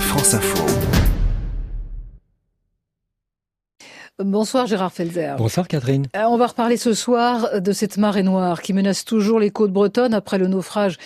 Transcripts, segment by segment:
France Info. Bonsoir Gérard Felzer. Bonsoir Catherine. Euh, on va reparler ce soir de cette marée noire qui menace toujours les côtes bretonnes après le naufrage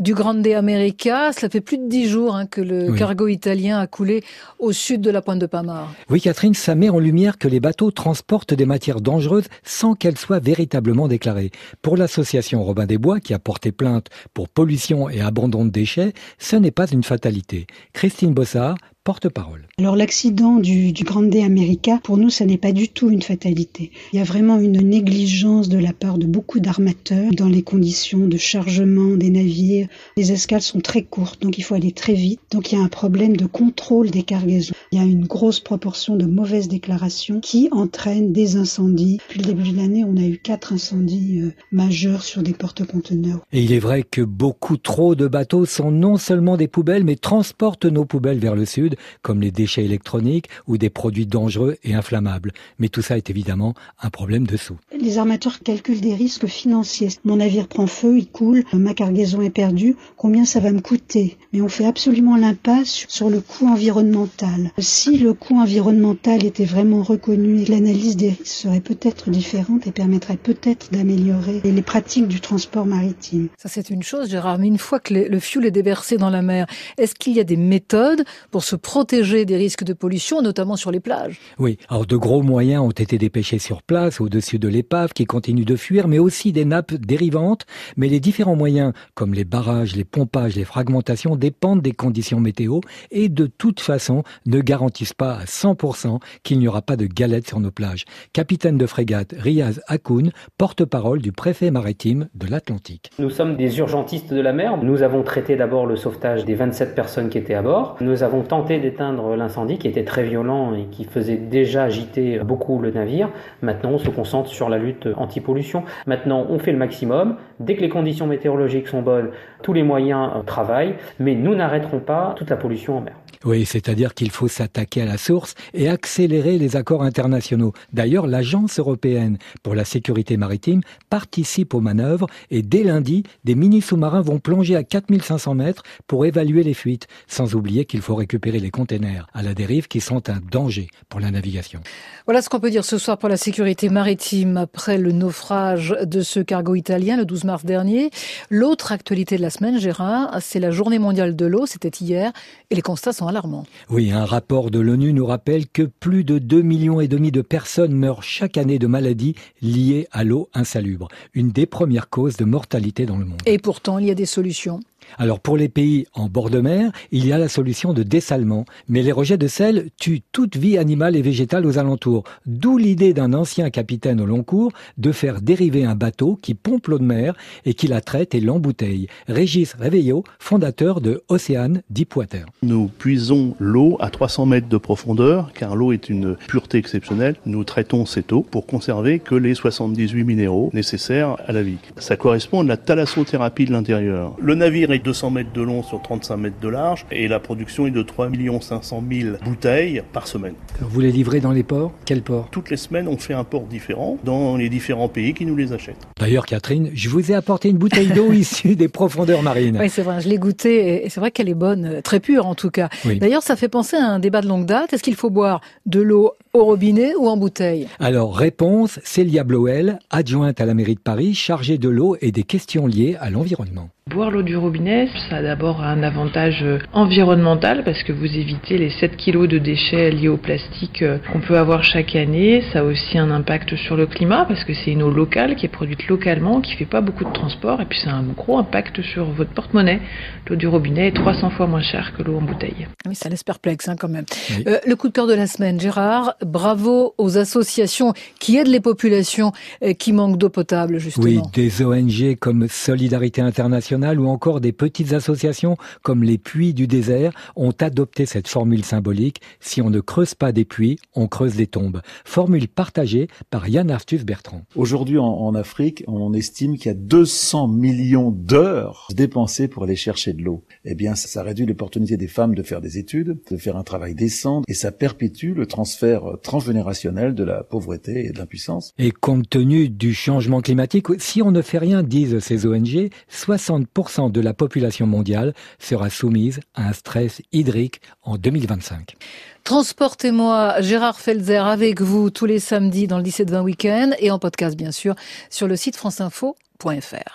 du Grande America. Cela fait plus de dix jours hein, que le cargo italien a coulé au sud de la pointe de Pamar. Oui Catherine, ça met en lumière que les bateaux transportent des matières dangereuses sans qu'elles soient véritablement déclarées. Pour l'association Robin des Bois qui a porté plainte pour pollution et abandon de déchets, ce n'est pas une fatalité. Christine Bossard, porte-parole. Alors l'accident du, du Grande America, pour nous, ça n'est pas du tout une fatalité. Il y a vraiment une négligence de la part de beaucoup d'armateurs dans les conditions de chargement des navires. Les escales sont très courtes, donc il faut aller très vite. Donc il y a un problème de contrôle des cargaisons. Il y a une grosse proportion de mauvaises déclarations qui entraînent des incendies. Depuis le début de l'année, on a eu quatre incendies euh, majeurs sur des porte-conteneurs. Et il est vrai que beaucoup trop de bateaux sont non seulement des poubelles, mais transportent nos poubelles vers le sud comme les déchets électroniques ou des produits dangereux et inflammables. Mais tout ça est évidemment un problème de sous. Les armateurs calculent des risques financiers. Mon navire prend feu, il coule, ma cargaison est perdue, combien ça va me coûter? Mais on fait absolument l'impasse sur le coût environnemental. Si le coût environnemental était vraiment reconnu, l'analyse des risques serait peut-être différente et permettrait peut-être d'améliorer les pratiques du transport maritime. Ça c'est une chose, Gérard, mais une fois que le fioul est déversé dans la mer, est-ce qu'il y a des méthodes pour se protéger des risques de pollution, notamment sur les plages. Oui, alors de gros moyens ont été dépêchés sur place, au-dessus de l'épave qui continue de fuir, mais aussi des nappes dérivantes. Mais les différents moyens, comme les barrages, les pompages, les fragmentations, dépendent des conditions météo et de toute façon ne garantissent pas à 100% qu'il n'y aura pas de galettes sur nos plages. Capitaine de frégate Riaz Akoun, porte-parole du préfet maritime de l'Atlantique. Nous sommes des urgentistes de la mer. Nous avons traité d'abord le sauvetage des 27 personnes qui étaient à bord. Nous avons tenté d'éteindre l'incendie qui était très violent et qui faisait déjà agiter beaucoup le navire. Maintenant, on se concentre sur la lutte anti-pollution. Maintenant, on fait le maximum. Dès que les conditions météorologiques sont bonnes, tous les moyens euh, travaillent, mais nous n'arrêterons pas toute la pollution en mer. Oui, c'est-à-dire qu'il faut s'attaquer à la source et accélérer les accords internationaux. D'ailleurs, l'Agence européenne pour la sécurité maritime participe aux manœuvres et dès lundi, des mini-sous-marins vont plonger à 4500 mètres pour évaluer les fuites, sans oublier qu'il faut récupérer les containers à la dérive qui sont un danger pour la navigation. Voilà ce qu'on peut dire ce soir pour la sécurité maritime après le naufrage de ce cargo italien le 12 mars dernier. L'autre actualité de la semaine, Gérard, c'est la journée mondiale de l'eau, c'était hier, et les constats sont alarmants. Oui, un rapport de l'ONU nous rappelle que plus de 2 millions et demi de personnes meurent chaque année de maladies liées à l'eau insalubre, une des premières causes de mortalité dans le monde. Et pourtant, il y a des solutions. Alors pour les pays en bord de mer, il y a la solution de dessalement, mais les rejets de sel tuent toute vie animale et végétale aux alentours, d'où l'idée d'un ancien capitaine au long cours de faire dériver un bateau qui pompe l'eau de mer et qui la traite et l'embouteille. Régis Réveillot, fondateur de Océane Deepwater. Nous puisons l'eau à 300 mètres de profondeur, car l'eau est une pureté exceptionnelle. Nous traitons cette eau pour conserver que les 78 minéraux nécessaires à la vie. Ça correspond à la thalassothérapie de l'intérieur. Le navire 200 mètres de long sur 35 mètres de large et la production est de 3 500 000 bouteilles par semaine. Vous les livrez dans les ports? Quel port Toutes les semaines, on fait un port différent dans les différents pays qui nous les achètent. D'ailleurs, Catherine, je vous ai apporté une bouteille d'eau issue des profondeurs marines. Oui, c'est vrai, je l'ai goûtée et c'est vrai qu'elle est bonne, très pure en tout cas. D'ailleurs, ça fait penser à un débat de longue date. Est-ce qu'il faut boire de l'eau au robinet ou en bouteille? Alors, réponse, Célia Bloel, adjointe à la mairie de Paris, chargée de l'eau et des questions liées à l'environnement. Boire l'eau du robinet, ça a d'abord un avantage euh, environnemental parce que vous évitez les 7 kilos de déchets liés au plastique euh, qu'on peut avoir chaque année. Ça a aussi un impact sur le climat parce que c'est une eau locale qui est produite localement, qui fait pas beaucoup de transport et puis ça a un gros impact sur votre porte-monnaie. L'eau du robinet est 300 fois moins chère que l'eau en bouteille. Oui, ça laisse perplexe hein, quand même. Euh, le coup de cœur de la semaine, Gérard, bravo aux associations qui aident les populations qui manquent d'eau potable justement. Oui, des ONG comme Solidarité Internationale ou encore des petites associations comme les puits du désert ont adopté cette formule symbolique. Si on ne creuse pas des puits, on creuse des tombes. Formule partagée par Yann Arthus Bertrand. Aujourd'hui en, Afrique, on estime qu'il y a 200 millions d'heures dépensées pour aller chercher de l'eau. Eh bien, ça, ça réduit l'opportunité des femmes de faire des études, de faire un travail décent et ça perpétue le transfert transgénérationnel de la pauvreté et de l'impuissance. Et compte tenu du changement climatique, si on ne fait rien, disent ces ONG, 70 50% de la population mondiale sera soumise à un stress hydrique en 2025. Transportez-moi Gérard Felzer avec vous tous les samedis dans le 17-20 week-end et en podcast bien sûr sur le site franceinfo.fr.